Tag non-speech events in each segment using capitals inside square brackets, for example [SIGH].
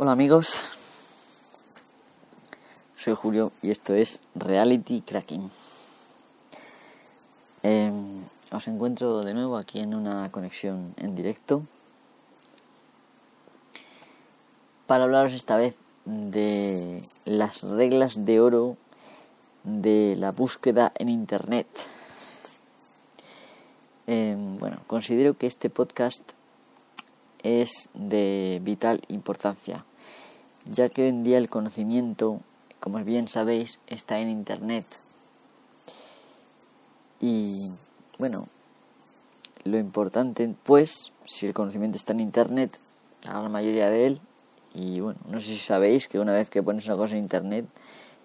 Hola amigos, soy Julio y esto es Reality Cracking. Em, os encuentro de nuevo aquí en una conexión en directo para hablaros esta vez de las reglas de oro de la búsqueda en Internet. Em, bueno, considero que este podcast es de vital importancia, ya que hoy en día el conocimiento, como bien sabéis, está en Internet. Y bueno, lo importante, pues, si el conocimiento está en Internet, la mayoría de él, y bueno, no sé si sabéis que una vez que pones una cosa en Internet,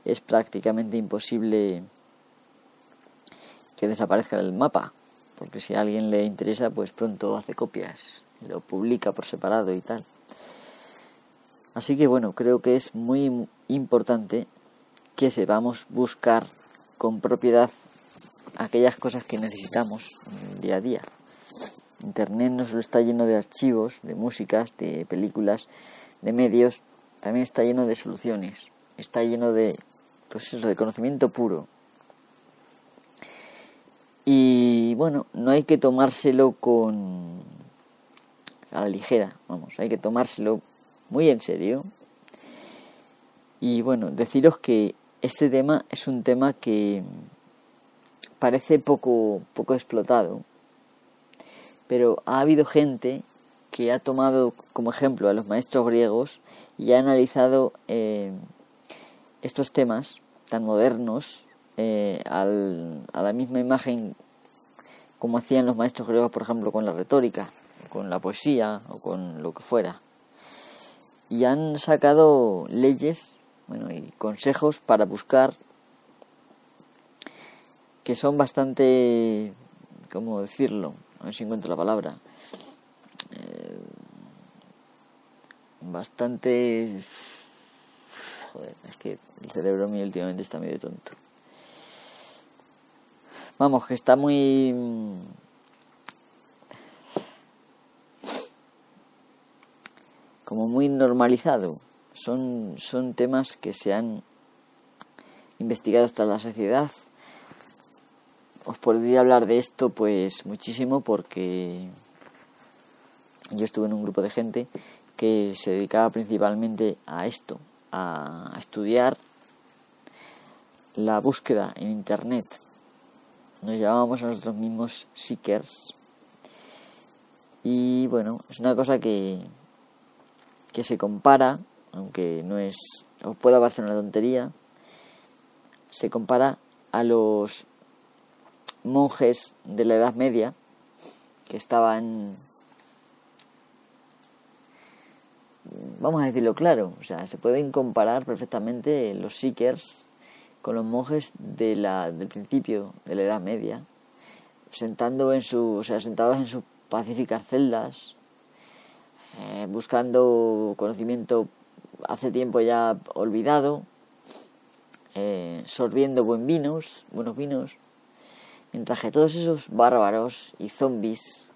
es prácticamente imposible que desaparezca del mapa, porque si a alguien le interesa, pues pronto hace copias lo publica por separado y tal. Así que bueno, creo que es muy importante que sepamos buscar con propiedad aquellas cosas que necesitamos en el día a día. Internet no solo está lleno de archivos, de músicas, de películas, de medios, también está lleno de soluciones, está lleno de, pues eso, de conocimiento puro. Y bueno, no hay que tomárselo con a la ligera, vamos, hay que tomárselo muy en serio. Y bueno, deciros que este tema es un tema que parece poco, poco explotado, pero ha habido gente que ha tomado como ejemplo a los maestros griegos y ha analizado eh, estos temas tan modernos eh, al, a la misma imagen como hacían los maestros griegos, por ejemplo, con la retórica con la poesía o con lo que fuera. Y han sacado leyes bueno, y consejos para buscar que son bastante, ¿cómo decirlo? A ver si encuentro la palabra. Eh, bastante... Joder, es que el cerebro mío últimamente está medio tonto. Vamos, que está muy como muy normalizado. Son, son temas que se han investigado hasta la sociedad. Os podría hablar de esto pues muchísimo porque yo estuve en un grupo de gente que se dedicaba principalmente a esto, a estudiar la búsqueda en internet. Nos llamábamos a nosotros mismos seekers. Y bueno, es una cosa que, que se compara, aunque no es, os pueda parecer una tontería, se compara a los monjes de la Edad Media que estaban, vamos a decirlo claro, o sea, se pueden comparar perfectamente los seekers con los monjes de la, del principio de la Edad Media, sentando en su, o sea, sentados en sus pacíficas celdas, eh, buscando conocimiento hace tiempo ya olvidado, eh, sorbiendo buen vinos, buenos vinos, mientras que todos esos bárbaros y zombies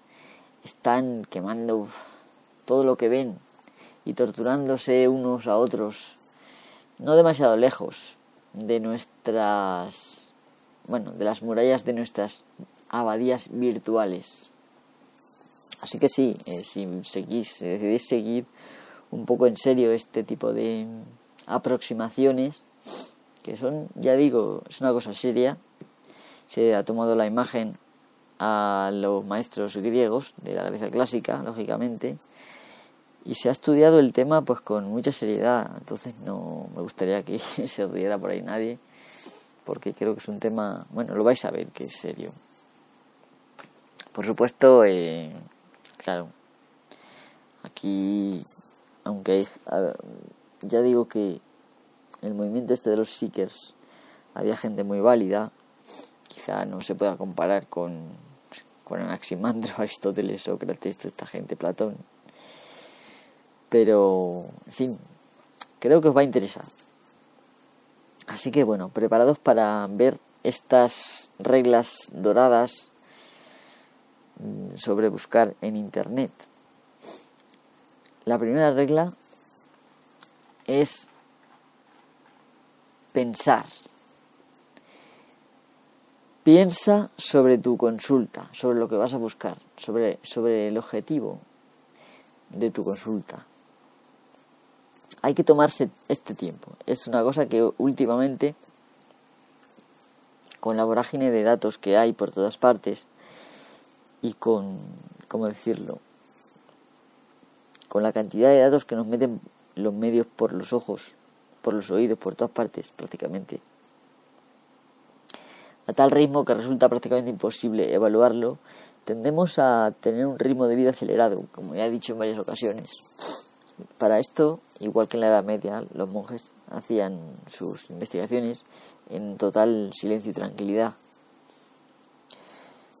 están quemando todo lo que ven y torturándose unos a otros, no demasiado lejos de nuestras, bueno, de las murallas de nuestras abadías virtuales. Así que sí, eh, si seguís, decidís seguir un poco en serio este tipo de aproximaciones, que son, ya digo, es una cosa seria, se ha tomado la imagen a los maestros griegos de la Grecia clásica, lógicamente, y se ha estudiado el tema pues con mucha seriedad, entonces no me gustaría que [LAUGHS] se riera por ahí nadie, porque creo que es un tema, bueno, lo vais a ver que es serio. Por supuesto, eh, claro, aquí, aunque ya digo que el movimiento este de los Seekers había gente muy válida, quizá no se pueda comparar con, con Anaximandro, [LAUGHS] Aristóteles, Sócrates, esta gente, Platón, pero, en fin, creo que os va a interesar. Así que bueno, preparados para ver estas reglas doradas sobre buscar en Internet. La primera regla es pensar. Piensa sobre tu consulta, sobre lo que vas a buscar, sobre, sobre el objetivo de tu consulta. Hay que tomarse este tiempo. Es una cosa que últimamente, con la vorágine de datos que hay por todas partes y con, ¿cómo decirlo? Con la cantidad de datos que nos meten los medios por los ojos, por los oídos, por todas partes prácticamente a tal ritmo que resulta prácticamente imposible evaluarlo, tendemos a tener un ritmo de vida acelerado, como ya he dicho en varias ocasiones. Para esto, igual que en la Edad Media, los monjes hacían sus investigaciones en total silencio y tranquilidad.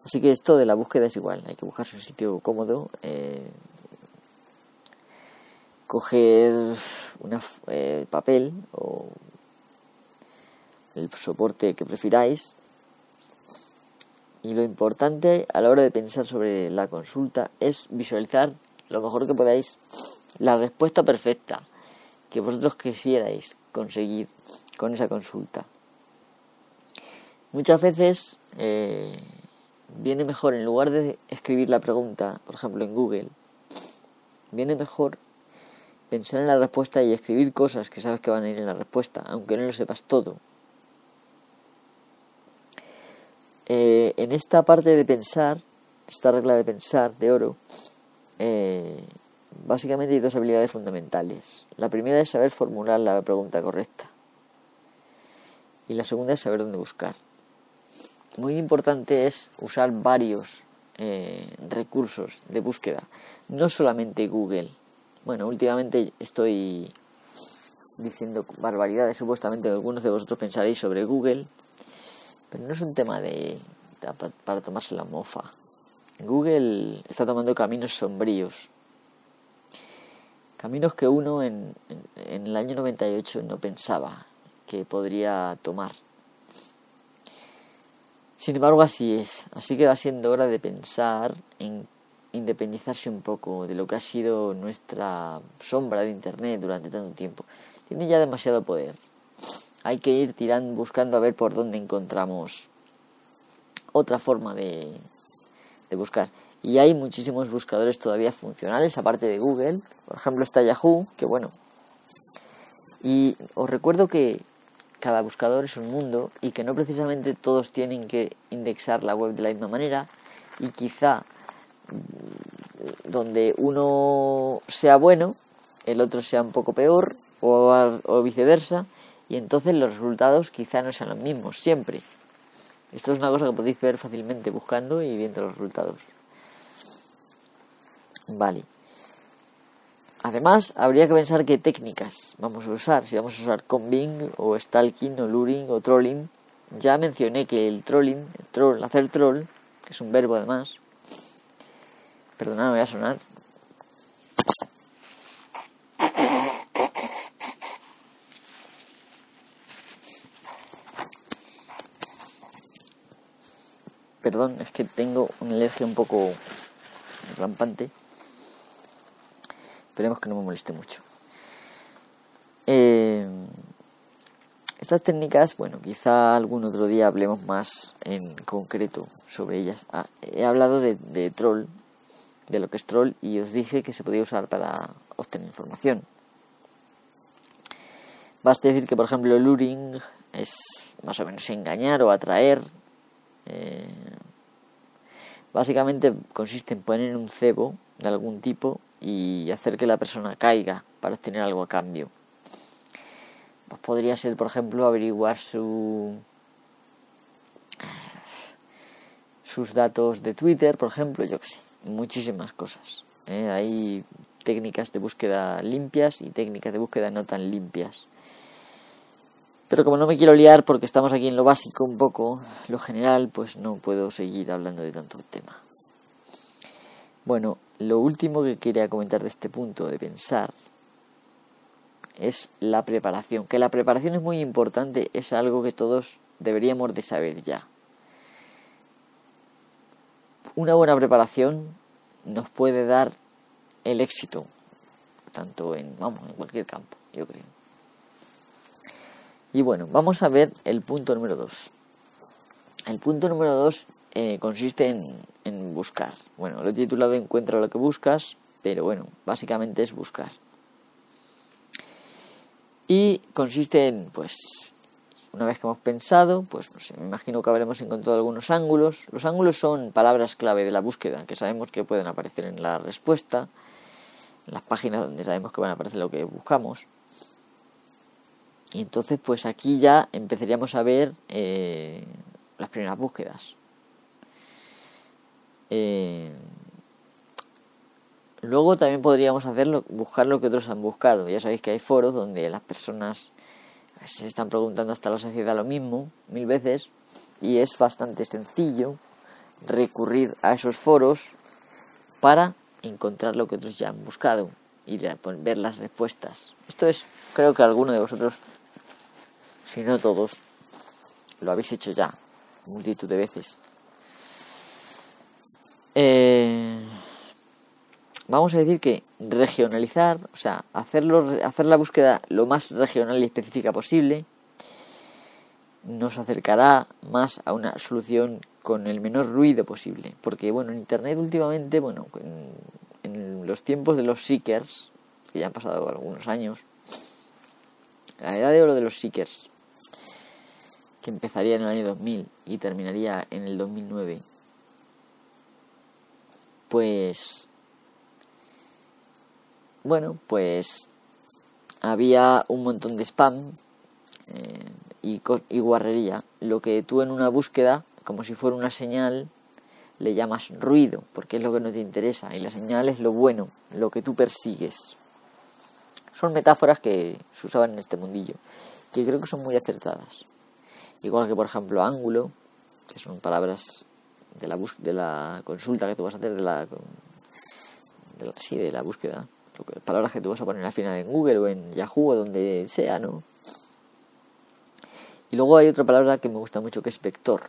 Así que esto de la búsqueda es igual, hay que buscarse un sitio cómodo, eh, coger un eh, papel o el soporte que prefiráis y lo importante a la hora de pensar sobre la consulta es visualizar lo mejor que podáis la respuesta perfecta que vosotros quisierais conseguir con esa consulta. Muchas veces eh, viene mejor, en lugar de escribir la pregunta, por ejemplo en Google, viene mejor pensar en la respuesta y escribir cosas que sabes que van a ir en la respuesta, aunque no lo sepas todo. Eh, en esta parte de pensar, esta regla de pensar de oro, eh, básicamente hay dos habilidades fundamentales. La primera es saber formular la pregunta correcta. Y la segunda es saber dónde buscar. Muy importante es usar varios eh, recursos de búsqueda, no solamente Google. Bueno, últimamente estoy diciendo barbaridades, supuestamente algunos de vosotros pensaréis sobre Google, pero no es un tema de para tomarse la mofa. Google está tomando caminos sombríos. Caminos que uno en, en, el año 98 no pensaba que podría tomar. Sin embargo, así es. Así que va siendo hora de pensar en independizarse un poco de lo que ha sido nuestra sombra de Internet durante tanto tiempo. Tiene ya demasiado poder hay que ir tirando, buscando a ver por dónde encontramos otra forma de, de buscar. Y hay muchísimos buscadores todavía funcionales, aparte de Google. Por ejemplo, está Yahoo, que bueno. Y os recuerdo que cada buscador es un mundo y que no precisamente todos tienen que indexar la web de la misma manera. Y quizá mm, donde uno sea bueno, el otro sea un poco peor, o, o viceversa y entonces los resultados quizá no sean los mismos siempre. Esto es una cosa que podéis ver fácilmente buscando y viendo los resultados. Vale. Además, habría que pensar qué técnicas vamos a usar. Si vamos a usar combing o stalking o luring o trolling. Ya mencioné que el trolling, el troll, hacer troll, que es un verbo además. Perdonad, voy a sonar. Perdón, es que tengo una alergia un poco rampante. Esperemos que no me moleste mucho. Eh, estas técnicas, bueno, quizá algún otro día hablemos más en concreto sobre ellas. Ah, he hablado de, troll, de lo que es troll, y os dije que se podía usar para obtener información. Basta decir que, por ejemplo, luring es más o menos engañar o atraer eh, básicamente consiste en poner un cebo de algún tipo y hacer que la persona caiga para obtener algo a cambio. Pues podría ser, por ejemplo, averiguar su sus datos de Twitter, por ejemplo, yo que sé, muchísimas cosas. ¿eh? Hay técnicas de búsqueda limpias y técnicas de búsqueda no tan limpias. Pero como no me quiero liar porque estamos aquí en lo básico un poco, lo general, pues no puedo seguir hablando de tanto tema. Bueno, lo último que quería comentar de este punto de pensar es la preparación. Que la preparación es muy importante, es algo que todos deberíamos de saber ya. Una buena preparación nos puede dar el éxito, tanto en, vamos, en cualquier campo, yo creo. Y bueno, vamos a ver el punto número 2. El punto número 2 eh, consiste en, buscar. Bueno, lo he titulado Encuentra lo que buscas, pero bueno, básicamente es buscar. Y consiste en, pues, una vez que hemos pensado, pues no me imagino que habremos encontrado algunos ángulos. Los ángulos son palabras clave de la búsqueda, que sabemos que pueden aparecer en la respuesta, en las páginas donde sabemos que van a aparecer lo que buscamos. Y entonces, pues aquí ya empezaríamos a ver eh, las primeras búsquedas. Eh, luego también podríamos hacerlo, buscar lo que otros han buscado. Ya sabéis que hay foros donde las personas se están preguntando hasta la saciedad lo mismo, mil veces, y es bastante sencillo recurrir a esos foros para encontrar lo que otros ya han buscado y ver las respuestas. Esto es, creo que alguno de vosotros, si no todos, lo habéis hecho ya multitud de veces. Eh, vamos a decir que regionalizar, o sea, hacerlo, hacer la búsqueda lo más regional y específica posible, nos acercará más a una solución con el menor ruido posible. Porque, bueno, en Internet últimamente, bueno, en, en los tiempos de los seekers, que ya han pasado algunos años, la edad de oro de los seekers, que empezaría en el año 2000 y terminaría en el 2009, pues bueno, pues había un montón de spam eh, y, y guarrería, lo que tú en una búsqueda, como si fuera una señal, le llamas ruido, porque es lo que no te interesa, y la señal es lo bueno, lo que tú persigues. Son metáforas que se usaban en este mundillo, que creo que son muy acertadas. Igual que, por ejemplo, ángulo, que son palabras de la, de la consulta que tú vas a hacer, de la, de sí, de la búsqueda palabras que tú vas a poner al final en Google o en Yahoo o donde sea, ¿no? Y luego hay otra palabra que me gusta mucho que es vector,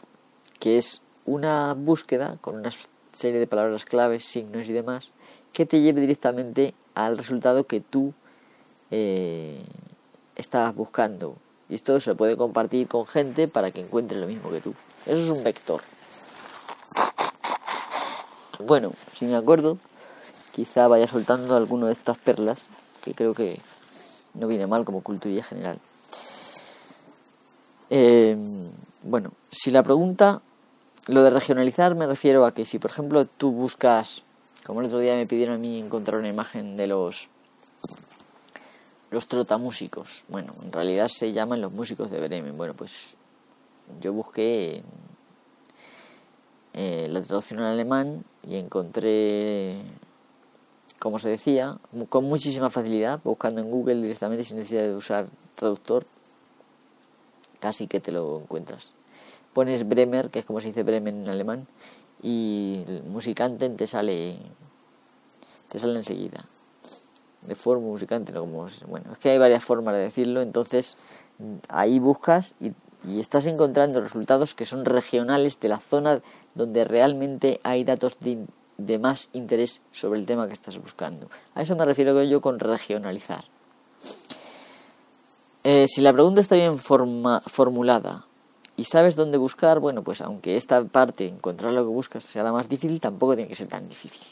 que es una búsqueda con una serie de palabras claves, signos y demás, que te lleve directamente al resultado que tú eh, estabas buscando. Y esto se puede compartir con gente para que encuentre lo mismo que tú. Eso es un vector. Bueno, si me acuerdo, quizá vaya soltando alguna de estas perlas, que creo que no viene mal como cultura general. Eh, bueno, si la pregunta, lo de regionalizar me refiero a que si por ejemplo tú buscas, como el otro día me pidieron a mí encontrar una imagen de los los trotamúsicos, bueno, en realidad se llaman los músicos de Bremen, bueno, pues yo busqué eh, la traducción en alemán y encontré como se decía, con muchísima facilidad, buscando en Google directamente sin necesidad de usar traductor, casi que te lo encuentras. Pones Bremer, que es como se dice Bremen en alemán, y el musicante te sale te sale enseguida. De forma musicante, no como bueno, es que hay varias formas de decirlo, entonces ahí buscas y, y estás encontrando resultados que son regionales de la zona donde realmente hay datos de, de más interés sobre el tema que estás buscando. A eso me refiero yo con regionalizar. Eh, si la pregunta está bien formulada y sabes dónde buscar, bueno, pues aunque esta parte, encontrar lo que buscas, sea la más difícil, tampoco tiene que ser tan difícil.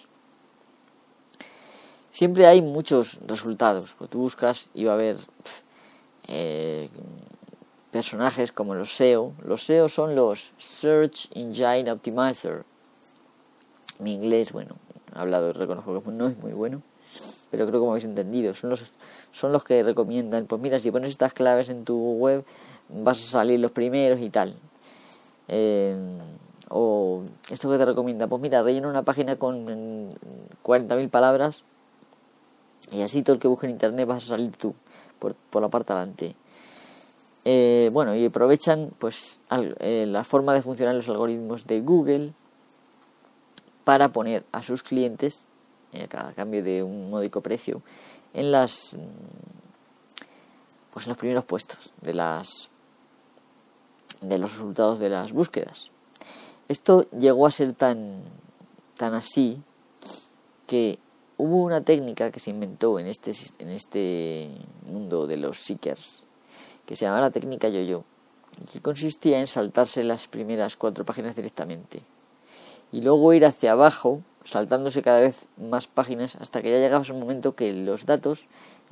Siempre hay muchos resultados. Cuando tú buscas y va a haber eh, personajes como los SEO. Los SEO son los Search Engine Optimizer mi inglés, bueno, hablado, reconozco que no es muy bueno, pero creo que como habéis entendido, son los, son los que recomiendan, pues mira, si pones estas claves en tu web, vas a salir los primeros y tal. Eh, o esto que te recomienda, pues mira, rellena una página con 40.000 palabras y así todo el que busque en internet vas a salir tú por, por la parte adelante. Eh, bueno, y aprovechan pues eh, la forma de funcionar los algoritmos de Google para poner a sus clientes, eh, a cambio de un módico precio, en las mm, pues en los primeros puestos de las de los resultados de las búsquedas. Esto llegó a ser tan tan así que hubo una técnica que se inventó en este en este mundo de los seekers que se llamaba la técnica yo-yo, que consistía en saltarse las primeras cuatro páginas directamente y luego ir hacia abajo, saltándose cada vez más páginas hasta que ya llegabas a un momento que los datos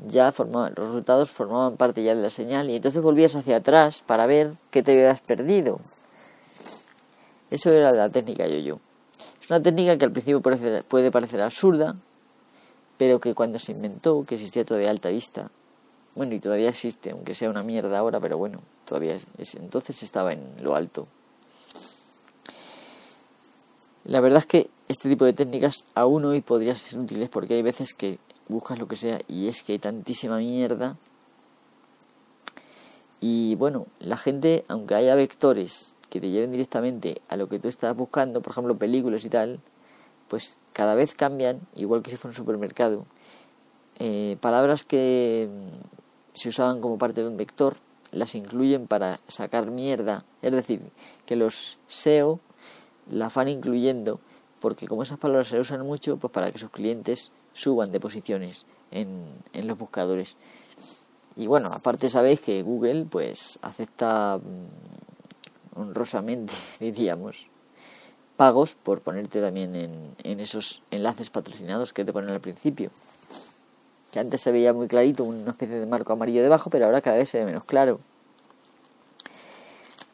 ya formaban, los resultados formaban parte ya de la señal y entonces volvías hacia atrás para ver qué te habías perdido. Eso era la técnica yo-yo. Es una técnica que al principio puede parecer absurda, pero que cuando se inventó, que existía todavía alta vista, bueno, y todavía existe, aunque sea una mierda ahora, pero bueno, todavía es, entonces estaba en lo alto. La verdad es que este tipo de técnicas aún hoy podrían ser útiles porque hay veces que buscas lo que sea y es que hay tantísima mierda. Y bueno, la gente, aunque haya vectores que te lleven directamente a lo que tú estás buscando, por ejemplo películas y tal, pues cada vez cambian, igual que si fuera un supermercado. Eh, palabras que se usaban como parte de un vector las incluyen para sacar mierda, es decir, que los SEO la van incluyendo porque como esas palabras se usan mucho, pues para que sus clientes suban de posiciones en, en los buscadores. Y bueno, aparte sabéis que Google pues acepta mm, honrosamente, [LAUGHS] diríamos, pagos por ponerte también en, en esos enlaces patrocinados que te ponen al principio. Antes se veía muy clarito, una especie de marco amarillo debajo, pero ahora cada vez se ve menos claro.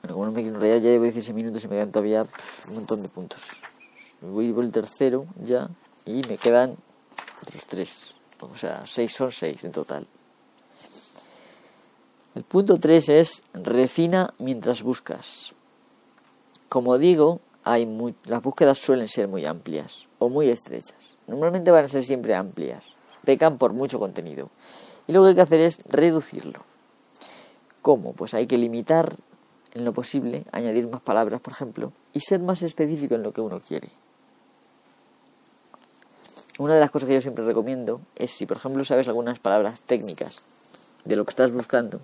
Bueno, como no me quiero enrollar, ya llevo 16 minutos y me quedan todavía un montón de puntos. Voy por el tercero ya y me quedan otros tres. O sea, seis son seis en total. El punto 3 es refina mientras buscas. Como digo, hay muy, las búsquedas suelen ser muy amplias o muy estrechas. Normalmente van a ser siempre amplias. Pecan por mucho contenido. Y lo que hay que hacer es reducirlo. ¿Cómo? Pues hay que limitar en lo posible, añadir más palabras, por ejemplo, y ser más específico en lo que uno quiere. Una de las cosas que yo siempre recomiendo es si, por ejemplo, sabes algunas palabras técnicas de lo que estás buscando,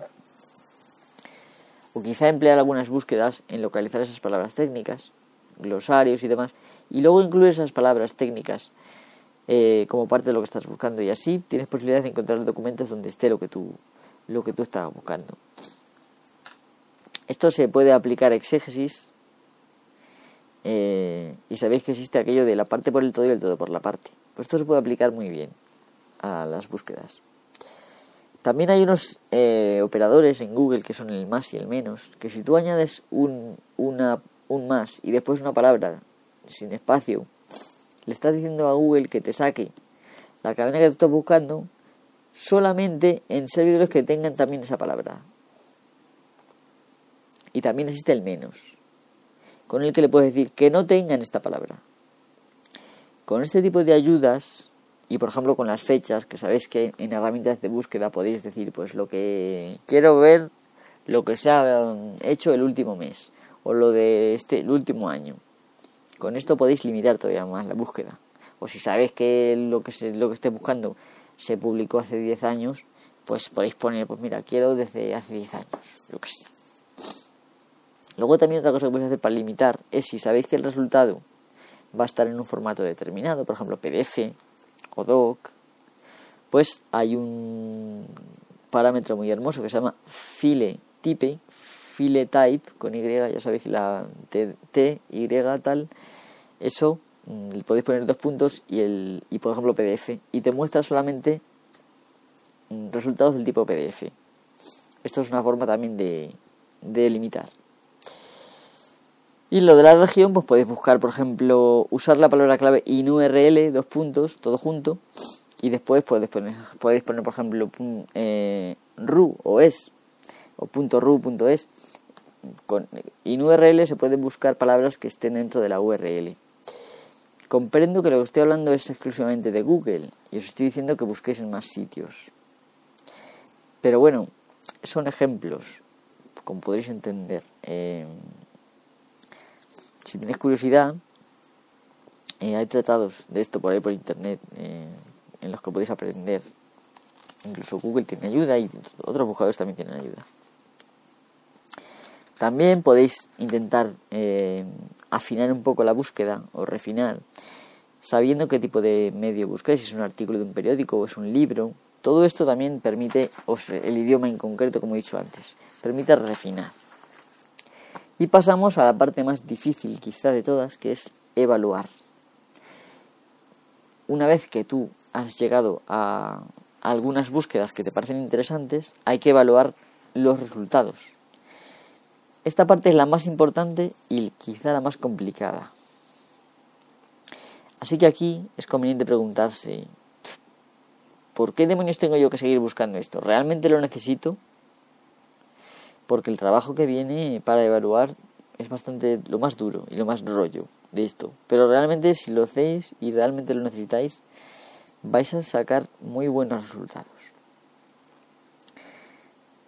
o quizá emplear algunas búsquedas en localizar esas palabras técnicas, glosarios y demás, y luego incluir esas palabras técnicas eh, como parte de lo que estás buscando, y así tienes posibilidad de encontrar documentos donde esté lo que tú, lo que tú estás buscando. Esto se puede aplicar a exégesis. Eh, y sabéis que existe aquello de la parte por el todo y el todo por la parte. Pues esto se puede aplicar muy bien a las búsquedas. También hay unos eh, operadores en Google que son el más y el menos, que si tú añades un, una, un más y después una palabra sin espacio, le estás diciendo a Google que te saque la cadena que tú estás buscando solamente en servidores que tengan también esa palabra. Y también existe el menos, con el que le puedes decir que no tengan esta palabra. Con este tipo de ayudas, y por ejemplo con las fechas, que sabéis que en herramientas de búsqueda podéis decir, pues lo que quiero ver, lo que se ha hecho el último mes, o lo de este, el último año. Con esto podéis limitar todavía más la búsqueda. O si sabéis que lo que, se, lo que esté buscando se publicó hace 10 años, pues podéis poner, pues mira, quiero desde hace 10 años, lo que sé. Luego también otra cosa que podéis hacer para limitar es si sabéis que el resultado va a estar en un formato determinado, por ejemplo PDF o doc, pues hay un parámetro muy hermoso que se llama file type, file type con Y, ya sabéis la T, Y tal, eso mm, podéis poner dos puntos y el y por ejemplo PDF y te muestra solamente mm, resultados del tipo PDF. Esto es una forma también de, de limitar. Y lo de la región, pues podéis buscar, por ejemplo, usar la palabra clave INURL, dos puntos, todo junto, y después podéis poner, podéis poner por ejemplo, eh, ru o es, o punto .ru, punto .es. Con INURL se pueden buscar palabras que estén dentro de la URL. Comprendo que lo que estoy hablando es exclusivamente de Google, y os estoy diciendo que busquéis en más sitios. Pero bueno, son ejemplos, como podréis entender. Eh, si tenéis curiosidad, eh, hay tratados de esto por ahí por internet eh, en los que podéis aprender. Incluso Google tiene ayuda y otros buscadores también tienen ayuda. También podéis intentar eh, afinar un poco la búsqueda o refinar, sabiendo qué tipo de medio buscáis, si es un artículo de un periódico o es un libro Todo esto también permite, el idioma en concreto, como he dicho antes, permite refinar. Y pasamos a la parte más difícil quizá de todas, que es evaluar. Una vez que tú has llegado a algunas búsquedas que te parecen interesantes, hay que evaluar los resultados. Esta parte es la más importante y quizá la más complicada. Así que aquí es conveniente preguntarse, ¿por qué demonios tengo yo que seguir buscando esto? ¿Realmente lo necesito? Porque el trabajo que viene para evaluar es bastante lo más duro y lo más rollo de esto. Pero realmente si lo hacéis y realmente lo necesitáis, vais a sacar muy buenos resultados.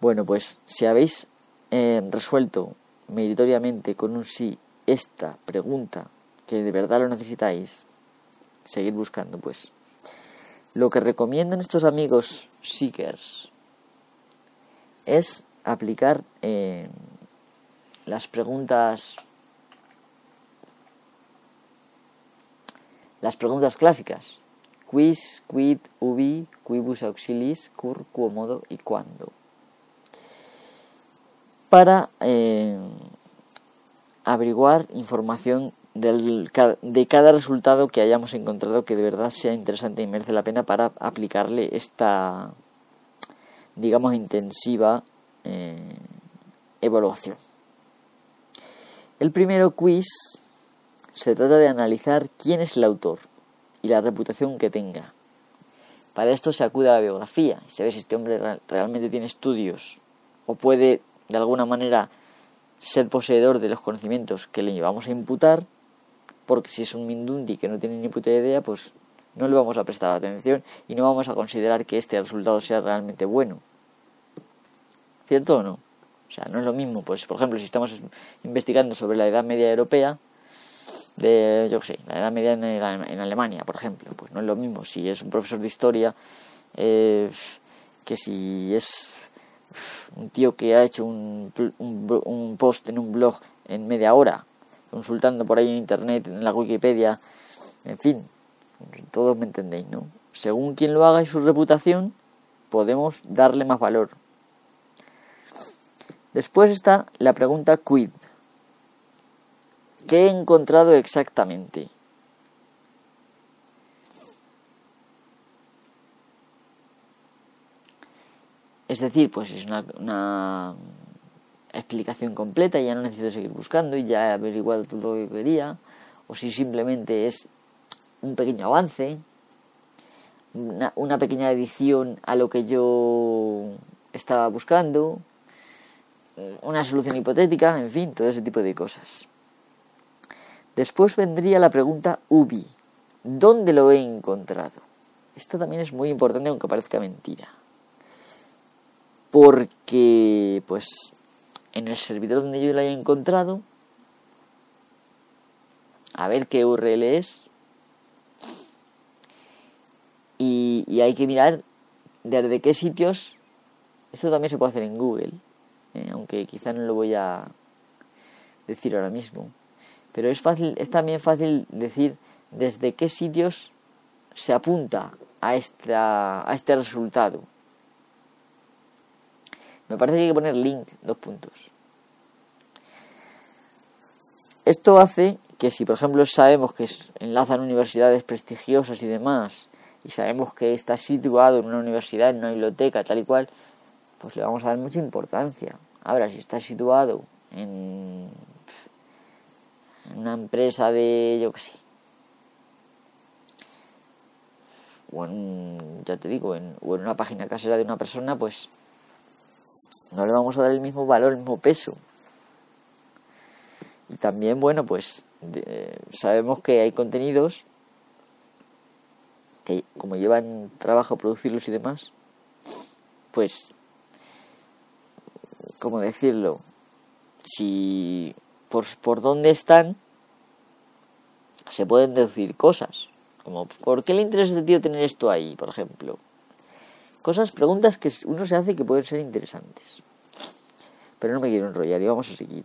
Bueno, pues si habéis eh, resuelto meritoriamente con un sí esta pregunta que de verdad lo necesitáis, seguir buscando pues. Lo que recomiendan estos amigos seekers es aplicar eh, las preguntas las preguntas clásicas quiz, quid, ubi, quibus auxilis, cur, quomodo y cuándo para eh, averiguar información de cada resultado que hayamos encontrado que de verdad sea interesante y merece la pena para aplicarle esta, digamos, intensiva eh, evaluación. El primero quiz se trata de analizar quién es el autor y la reputación que tenga. Para esto se acude a la biografía, se ve si este hombre realmente tiene estudios o puede de alguna manera ser poseedor de los conocimientos que le llevamos a imputar, porque si es un Mindundi que no tiene ni puta idea, pues no le vamos a prestar atención y no vamos a considerar que este resultado sea realmente bueno. ¿Cierto o no? O sea, no es lo mismo, pues por ejemplo, si estamos investigando sobre la Edad Media Europea, de, yo qué sé, la Edad Media en, Alemania, por ejemplo, pues no es lo mismo si es un profesor de historia eh, que si es un tío que ha hecho un, un, post en un blog en media hora, consultando por ahí en internet, en la Wikipedia, en fin, todos me entendéis, ¿no? Según quien lo haga y su reputación, podemos darle más valor. Después está la pregunta quid. ¿Qué he encontrado exactamente? Es decir, pues es una, explicación completa, ya no necesito seguir buscando y ya he averiguado todo lo que quería, o si simplemente es un pequeño avance, una, una pequeña edición a lo que yo estaba buscando, una solución hipotética, en fin, todo ese tipo de cosas. Después vendría la pregunta UBI, ¿dónde lo he encontrado? Esto también es muy importante aunque parezca mentira porque pues en el servidor donde yo la haya encontrado a ver qué URL es y, hay que mirar desde qué sitios esto también se puede hacer en Google eh, aunque quizá no lo voy a decir ahora mismo pero es fácil es también fácil decir desde qué sitios se apunta a esta a este resultado me parece que hay que poner link, dos puntos. Esto hace que si, por ejemplo, sabemos que enlazan universidades prestigiosas y demás, y sabemos que está situado en una universidad, en una biblioteca, tal y cual, pues le vamos a dar mucha importancia. Ahora, si está situado en, una empresa de, yo qué sé, o en, ya te digo, en, o en una página casera de una persona, pues no le vamos a dar el mismo valor, el mismo peso. Y también, bueno, pues sabemos que hay contenidos que como llevan trabajo producirlos y demás, pues, ¿cómo decirlo? Si por, por dónde están, se pueden deducir cosas. Como, ¿por qué le interesa este tío tener esto ahí, por ejemplo? Cosas, preguntas que uno se hace que pueden ser interesantes. Pero no me quiero enrollar y vamos a seguir.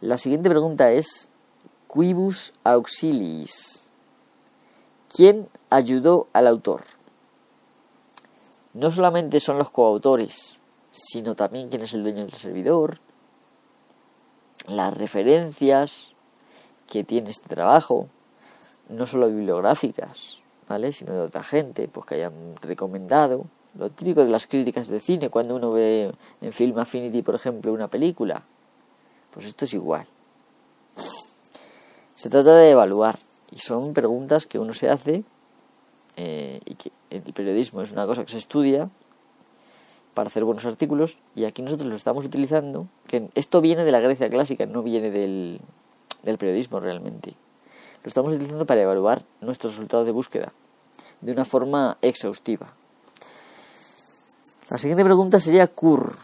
La siguiente pregunta es, quibus auxilis? ¿Quién ayudó al autor? no solamente son los coautores, sino también quién es el dueño del servidor, las referencias que tiene este trabajo, no solo bibliográficas, ¿vale? sino de otra gente, pues que hayan recomendado. Lo típico de las críticas de cine, cuando uno ve en Film Affinity, por ejemplo, una película, pues esto es igual. Se trata de evaluar, y son preguntas que uno se hace, eh, y que el periodismo es una cosa que se estudia para hacer buenos artículos, y aquí nosotros lo estamos utilizando, que esto viene de la Grecia clásica, no viene del, del periodismo realmente. Lo estamos utilizando para evaluar nuestros resultados de búsqueda de una forma exhaustiva. La siguiente pregunta sería CUR.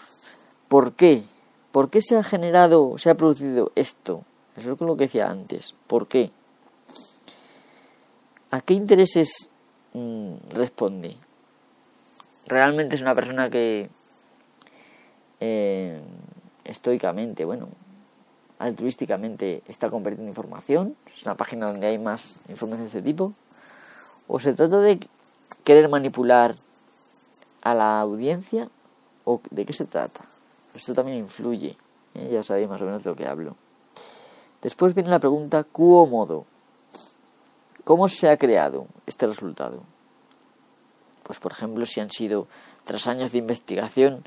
¿Por qué? ¿Por qué se ha generado, se ha producido esto? Eso es lo que decía antes. ¿Por qué? ¿A qué intereses mm, responde? Realmente es una persona que eh, estoicamente, bueno, altruísticamente está compartiendo información. Es una página donde hay más información de este tipo. O se trata de querer manipular a la audiencia o de qué se trata. Esto también influye. ¿eh? Ya sabéis más o menos de lo que hablo. Después viene la pregunta ¿Cuo modo? ¿Cómo se ha creado este resultado? Pues por ejemplo, si han sido tras años de investigación,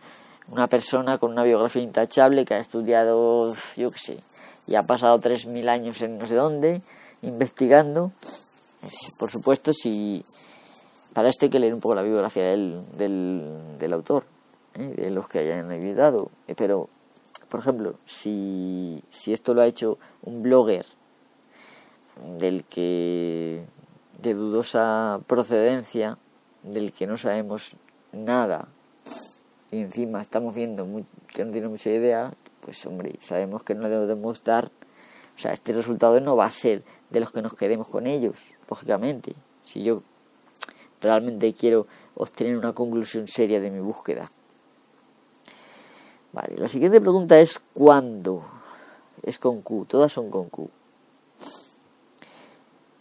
una persona con una biografía intachable que ha estudiado, yo qué sé, y ha pasado 3.000 años en no sé dónde, investigando. Por supuesto, si para esto hay que leer un poco la biografía del, del, autor, ¿eh? de los que hayan ayudado. Pero por ejemplo, si, si esto lo ha hecho un blogger del que de dudosa procedencia, del que no sabemos nada, y encima estamos viendo que no tiene mucha idea, pues hombre, sabemos que no debemos dar, o sea, este resultado no va a ser de los que nos quedemos con ellos, lógicamente. Si yo realmente quiero obtener una conclusión seria de mi búsqueda. Vale, la siguiente pregunta es ¿cuándo? Es con Q, todas son con Q.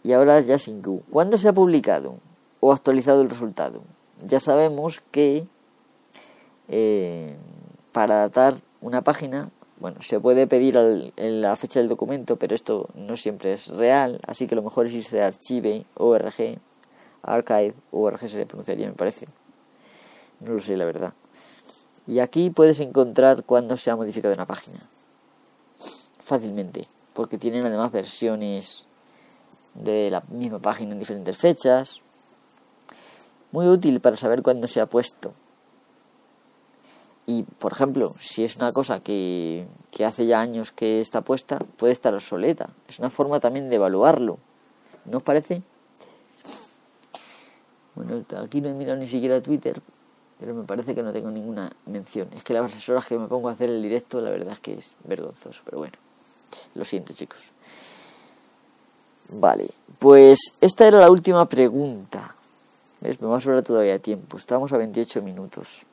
Y ahora ya sin Q. ¿Cuándo se ha publicado o actualizado el resultado? Ya sabemos que eh, para datar una página, bueno, se puede pedir en la fecha del documento, pero esto no siempre es real, así que lo mejor es irse a archive, org, archive, org se le pronunciaría, me parece. No lo sé, la verdad. Y aquí puedes encontrar cuándo se ha modificado una página. Fácilmente. Porque tienen además versiones de la misma página en diferentes fechas. Muy útil para saber cuándo se ha puesto. Y, por ejemplo, si es una cosa que, que hace ya años que está puesta, puede estar obsoleta. Es una forma también de evaluarlo. ¿No os parece? Bueno, aquí no he mirado ni siquiera Twitter, pero me parece que no tengo ninguna mención. Es que las horas que me pongo a hacer el directo, la verdad es que es vergonzoso, pero bueno, lo siento chicos. Vale, pues esta era la última pregunta. ¿Ves? Me va a sobrar todavía tiempo, estamos a 28 minutos.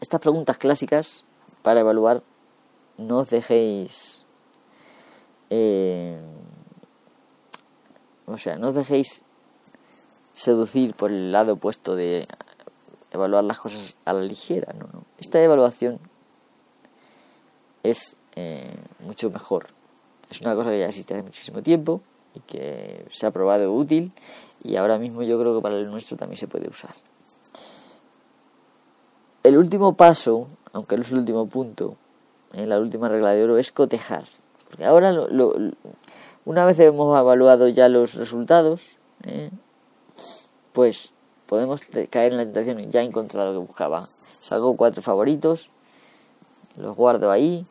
Estas preguntas clásicas para evaluar, no os dejéis... Eh, o sea, no os dejéis seducir por el lado opuesto de evaluar las cosas a la ligera. No, no. Esta evaluación es eh, mucho mejor. Es una cosa que ya existe hace muchísimo tiempo y que se ha probado útil y ahora mismo yo creo que para el nuestro también se puede usar. El último paso, aunque no es el último punto, en la última regla de oro es cotejar. Porque ahora, lo, una vez hemos evaluado ya los resultados, ¿eh? pues podemos caer en la tentación ya he encontrado lo que buscaba. Salgo cuatro favoritos, los guardo ahí,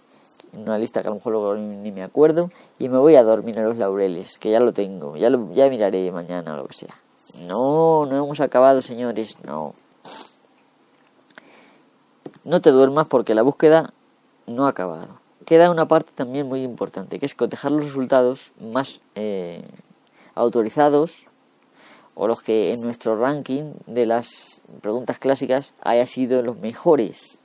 en una lista que a lo mejor luego ni me acuerdo, y me voy a dormir a los laureles, que ya lo tengo, ya, ya miraré mañana o lo que sea. No, no hemos acabado, señores, no. No te duermas porque la búsqueda no ha acabado. Queda una parte también muy importante, que es cotejar los resultados más eh, autorizados o los que en nuestro ranking de las preguntas clásicas haya sido los mejores.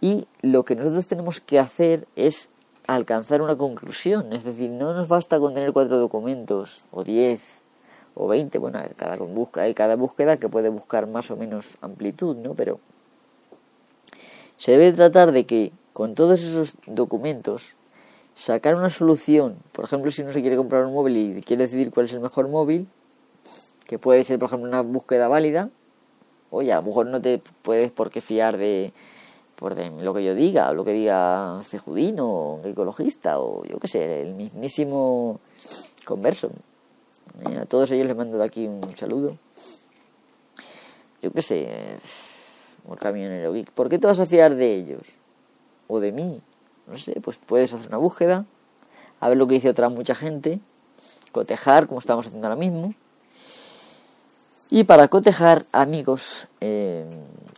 Y lo que nosotros tenemos que hacer es alcanzar una conclusión, es decir, no nos basta con tener cuatro documentos o diez o 20, bueno, cada, busca, hay cada búsqueda que puede buscar más o menos amplitud, ¿no? Pero se debe tratar de que con todos esos documentos sacar una solución, por ejemplo, si uno se quiere comprar un móvil y quiere decidir cuál es el mejor móvil, que puede ser, por ejemplo, una búsqueda válida, oye, a lo mejor no te puedes por qué fiar de, por de lo que yo diga, o lo que diga Cejudino, o un ecologista, o yo qué sé, el mismísimo Converso. Eh, a todos ellos les mando de aquí un saludo. Yo qué sé, el camionero geek. ¿Por qué te vas a fiar de ellos? O de mí. No sé, pues puedes hacer una búsqueda, a ver lo que dice otra mucha gente, cotejar, como estamos haciendo ahora mismo. Y para cotejar, amigos, eh,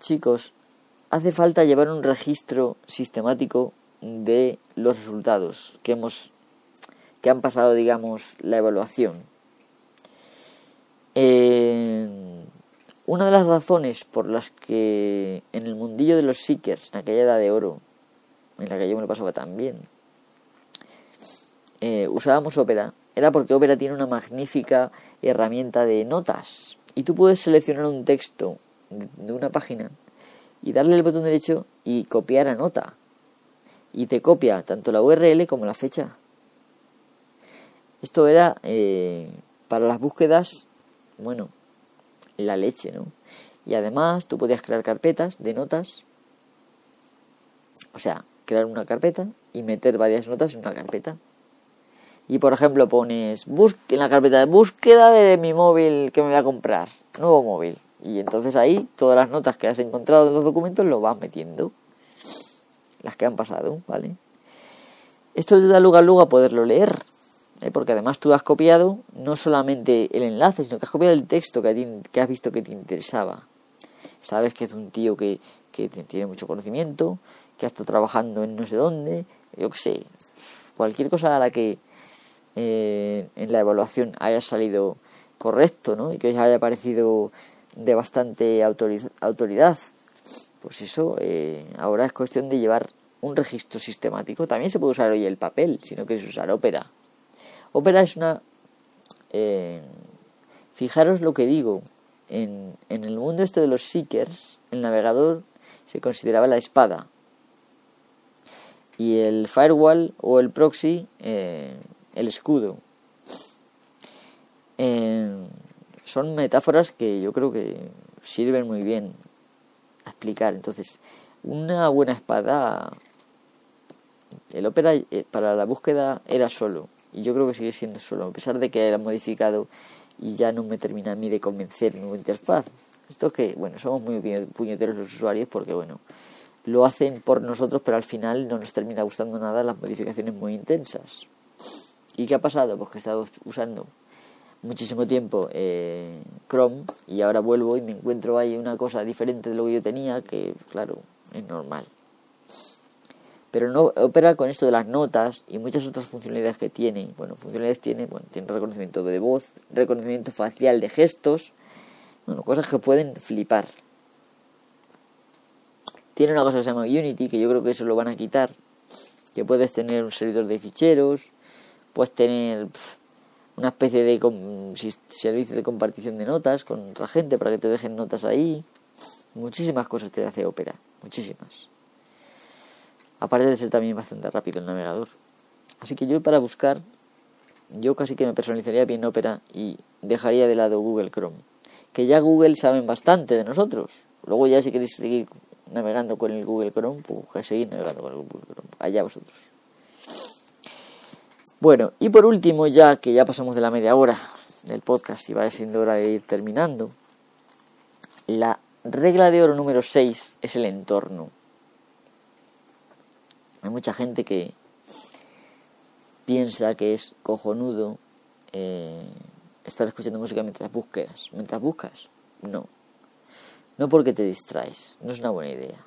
chicos, hace falta llevar un registro sistemático de los resultados que hemos que han pasado digamos la evaluación eh, una de las razones por las que en el mundillo de los seekers en aquella edad de oro en la que yo me lo pasaba tan bien eh, usábamos Opera era porque Opera tiene una magnífica herramienta de notas y tú puedes seleccionar un texto de una página y darle el botón derecho y copiar a nota. Y te copia tanto la URL como la fecha. Esto era eh, para las búsquedas, bueno, la leche, ¿no? Y además tú podías crear carpetas de notas. O sea, crear una carpeta y meter varias notas en una carpeta. Y por ejemplo pones en la carpeta de búsqueda de mi móvil que me voy a comprar, nuevo móvil. Y entonces ahí todas las notas que has encontrado en los documentos lo vas metiendo. Las que han pasado, ¿vale? Esto te da lugar luego a poderlo leer. ¿eh? Porque además tú has copiado no solamente el enlace, sino que has copiado el texto que, que has visto que te interesaba. Sabes que es un tío que, que tiene mucho conocimiento, que ha estado trabajando en no sé dónde, yo qué sé. Cualquier cosa a la que eh, en la evaluación haya salido correcto, ¿no? Y que os haya parecido de bastante autoridad. Pues eso, eh, ahora es cuestión de llevar un registro sistemático. También se puede usar hoy el papel, si no quieres usar Opera. Opera es una... Eh, fijaros lo que digo. En, en el mundo este de los seekers, el navegador se consideraba la espada. Y el firewall o el proxy, eh, el escudo. Eh, son metáforas que yo creo que sirven muy bien a explicar. Entonces, una buena espada, el ópera eh, para la búsqueda era solo, y yo creo que sigue siendo solo, a pesar de que era modificado y ya no me termina a mí de convencer en interfaz. Esto es que, bueno, somos muy puñeteros los usuarios porque, bueno, lo hacen por nosotros, pero al final no nos termina gustando nada las modificaciones muy intensas. ¿Y qué ha pasado? Pues que he estado usando muchísimo tiempo eh, Chrome y ahora vuelvo y me encuentro ahí una cosa diferente de lo que yo tenía que claro es normal pero no opera con esto de las notas y muchas otras funcionalidades que tiene bueno funcionalidades tiene bueno tiene reconocimiento de voz reconocimiento facial de gestos bueno cosas que pueden flipar tiene una cosa que se llama Unity que yo creo que eso lo van a quitar que puedes tener un servidor de ficheros puedes tener una especie de servicio de compartición de notas con otra gente para que te dejen notas ahí. Muchísimas cosas te hace Opera, muchísimas. Aparte de ser también bastante rápido el navegador. Así que yo para buscar, yo casi que me personalizaría bien Opera y dejaría de lado Google Chrome. Que ya Google saben bastante de nosotros. Luego ya si queréis seguir navegando con el Google Chrome, pues seguir navegando con el Google Chrome. Allá vosotros. Bueno, y por último, ya que ya pasamos de la media hora del podcast y va siendo hora de ir terminando, la regla de oro número 6 es el entorno. Hay mucha gente que piensa que es cojonudo eh, estar escuchando música mientras buscas. Mientras buscas, no. No porque te distraes, no es una buena idea.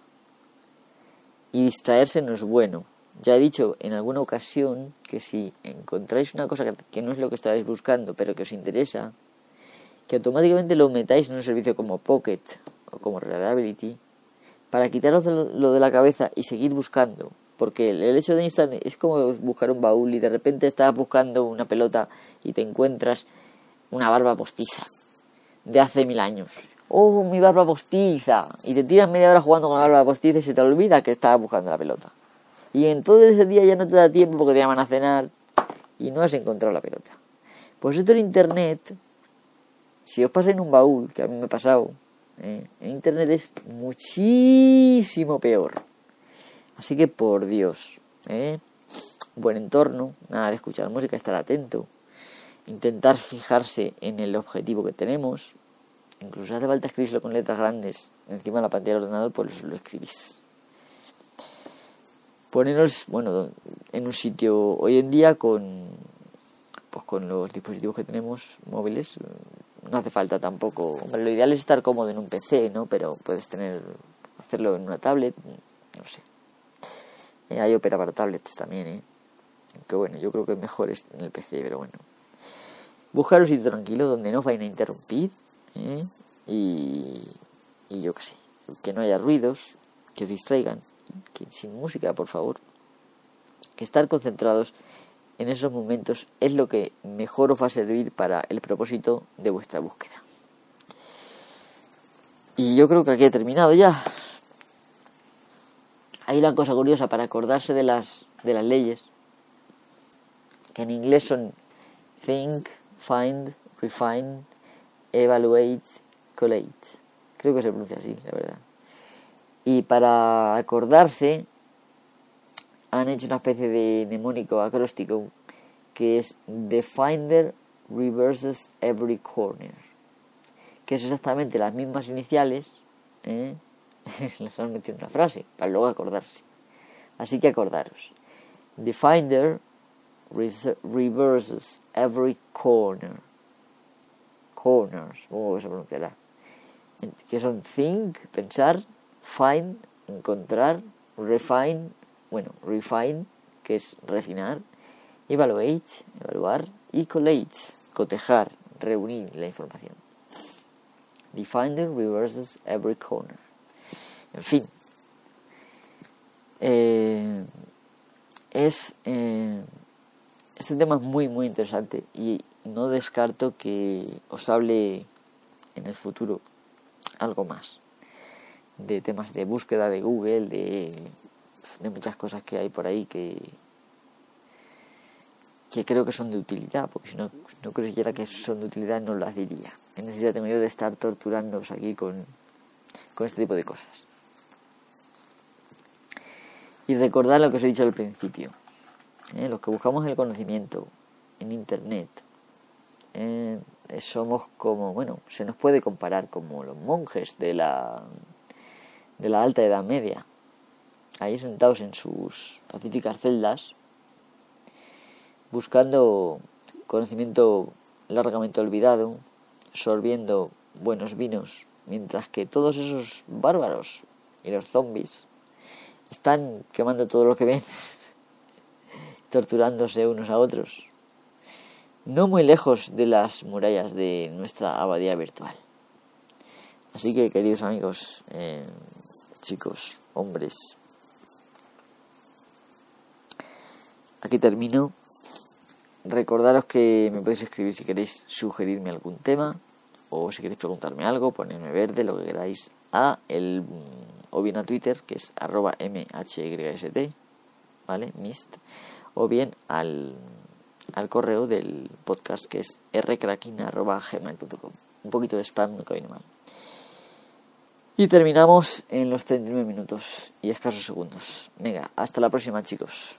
Y distraerse no es bueno. Ya he dicho en alguna ocasión que si encontráis una cosa que, no es lo que estáis buscando, pero que os interesa, que automáticamente lo metáis en un servicio como Pocket o como Reliability para quitaros lo de la cabeza y seguir buscando. Porque el hecho de instalar es como buscar un baúl y de repente estás buscando una pelota y te encuentras una barba postiza de hace mil años. ¡Oh, mi barba postiza! Y te tiras media hora jugando con la barba postiza y se te olvida que estabas buscando la pelota. Y en todo ese día ya no te da tiempo porque te llaman a cenar y no has encontrado la pelota. Pues esto en internet, si os pasa en un baúl, que a mí me ha pasado, ¿eh? en internet es muchísimo peor. Así que por Dios, ¿eh? buen entorno, nada de escuchar música, estar atento, intentar fijarse en el objetivo que tenemos, incluso hace falta escribirlo con letras grandes encima de la pantalla del ordenador, pues lo escribís. Poneros, bueno, en un sitio hoy en día con, pues con los dispositivos que tenemos móviles, no hace falta tampoco. lo ideal es estar cómodo en un PC, ¿no? Pero puedes tener, hacerlo en una tablet, no sé. Eh, hay Opera para tablets también, ¿eh? Que bueno, yo creo que mejor es en el PC, pero bueno. Buscar un sitio tranquilo donde no os vayan a interrumpir, ¿eh? Y, y yo qué sé, que no haya ruidos, que os distraigan, que sin música, por favor. Que estar concentrados en esos momentos es lo que mejor os va a servir para el propósito de vuestra búsqueda. Y yo creo que aquí he terminado ya. Hay una cosa curiosa para acordarse de las, de las leyes, que en inglés son think, find, refine, evaluate, collate. Creo que se pronuncia así, la verdad. Y para acordarse, han hecho una especie de mnemónico acróstico que es The Finder reverses every corner, que es exactamente las mismas iniciales, ¿eh? [LAUGHS] les han metido una frase para luego acordarse. Así que acordaros. The Finder reverses every corner. Corners, ¿cómo se pronunciará? Que son think, pensar, find, encontrar, refine, bueno, refine, que es refinar, evaluate, evaluar, y collate, cotejar, reunir la información. The finder reverses every corner. En fin, eh, es eh, este tema es muy muy interesante y no descarto que os hable en el futuro algo más de temas de búsqueda de Google, de de muchas cosas que hay por ahí que, que creo que son de utilidad, porque si no, no creyera que son de utilidad no las diría. ¿Qué necesidad tengo yo de estar torturándoos aquí con, con este tipo de cosas? Y recordad lo que os he dicho al principio. ¿eh? Los que buscamos el conocimiento en Internet ¿eh? somos como, bueno, se nos puede comparar como los monjes de la, de la alta edad media ahí sentados en sus pacíficas celdas, buscando conocimiento largamente olvidado, sorbiendo buenos vinos, mientras que todos esos bárbaros y los zombies están quemando todo lo que ven, [LAUGHS] torturándose unos a otros, no muy lejos de las murallas de nuestra abadía virtual. Así que, queridos amigos, eh, chicos, hombres, Aquí termino. Recordaros que me podéis escribir si queréis sugerirme algún tema o si queréis preguntarme algo, ponerme verde, lo que queráis, a el o bien a Twitter, que es arroba mhyst, ¿vale? Mist, o bien al, al correo del podcast que es rcracking.gmail.com. Un poquito de spam nunca viene mal. Y terminamos en los 39 minutos y escasos segundos. Venga, hasta la próxima chicos.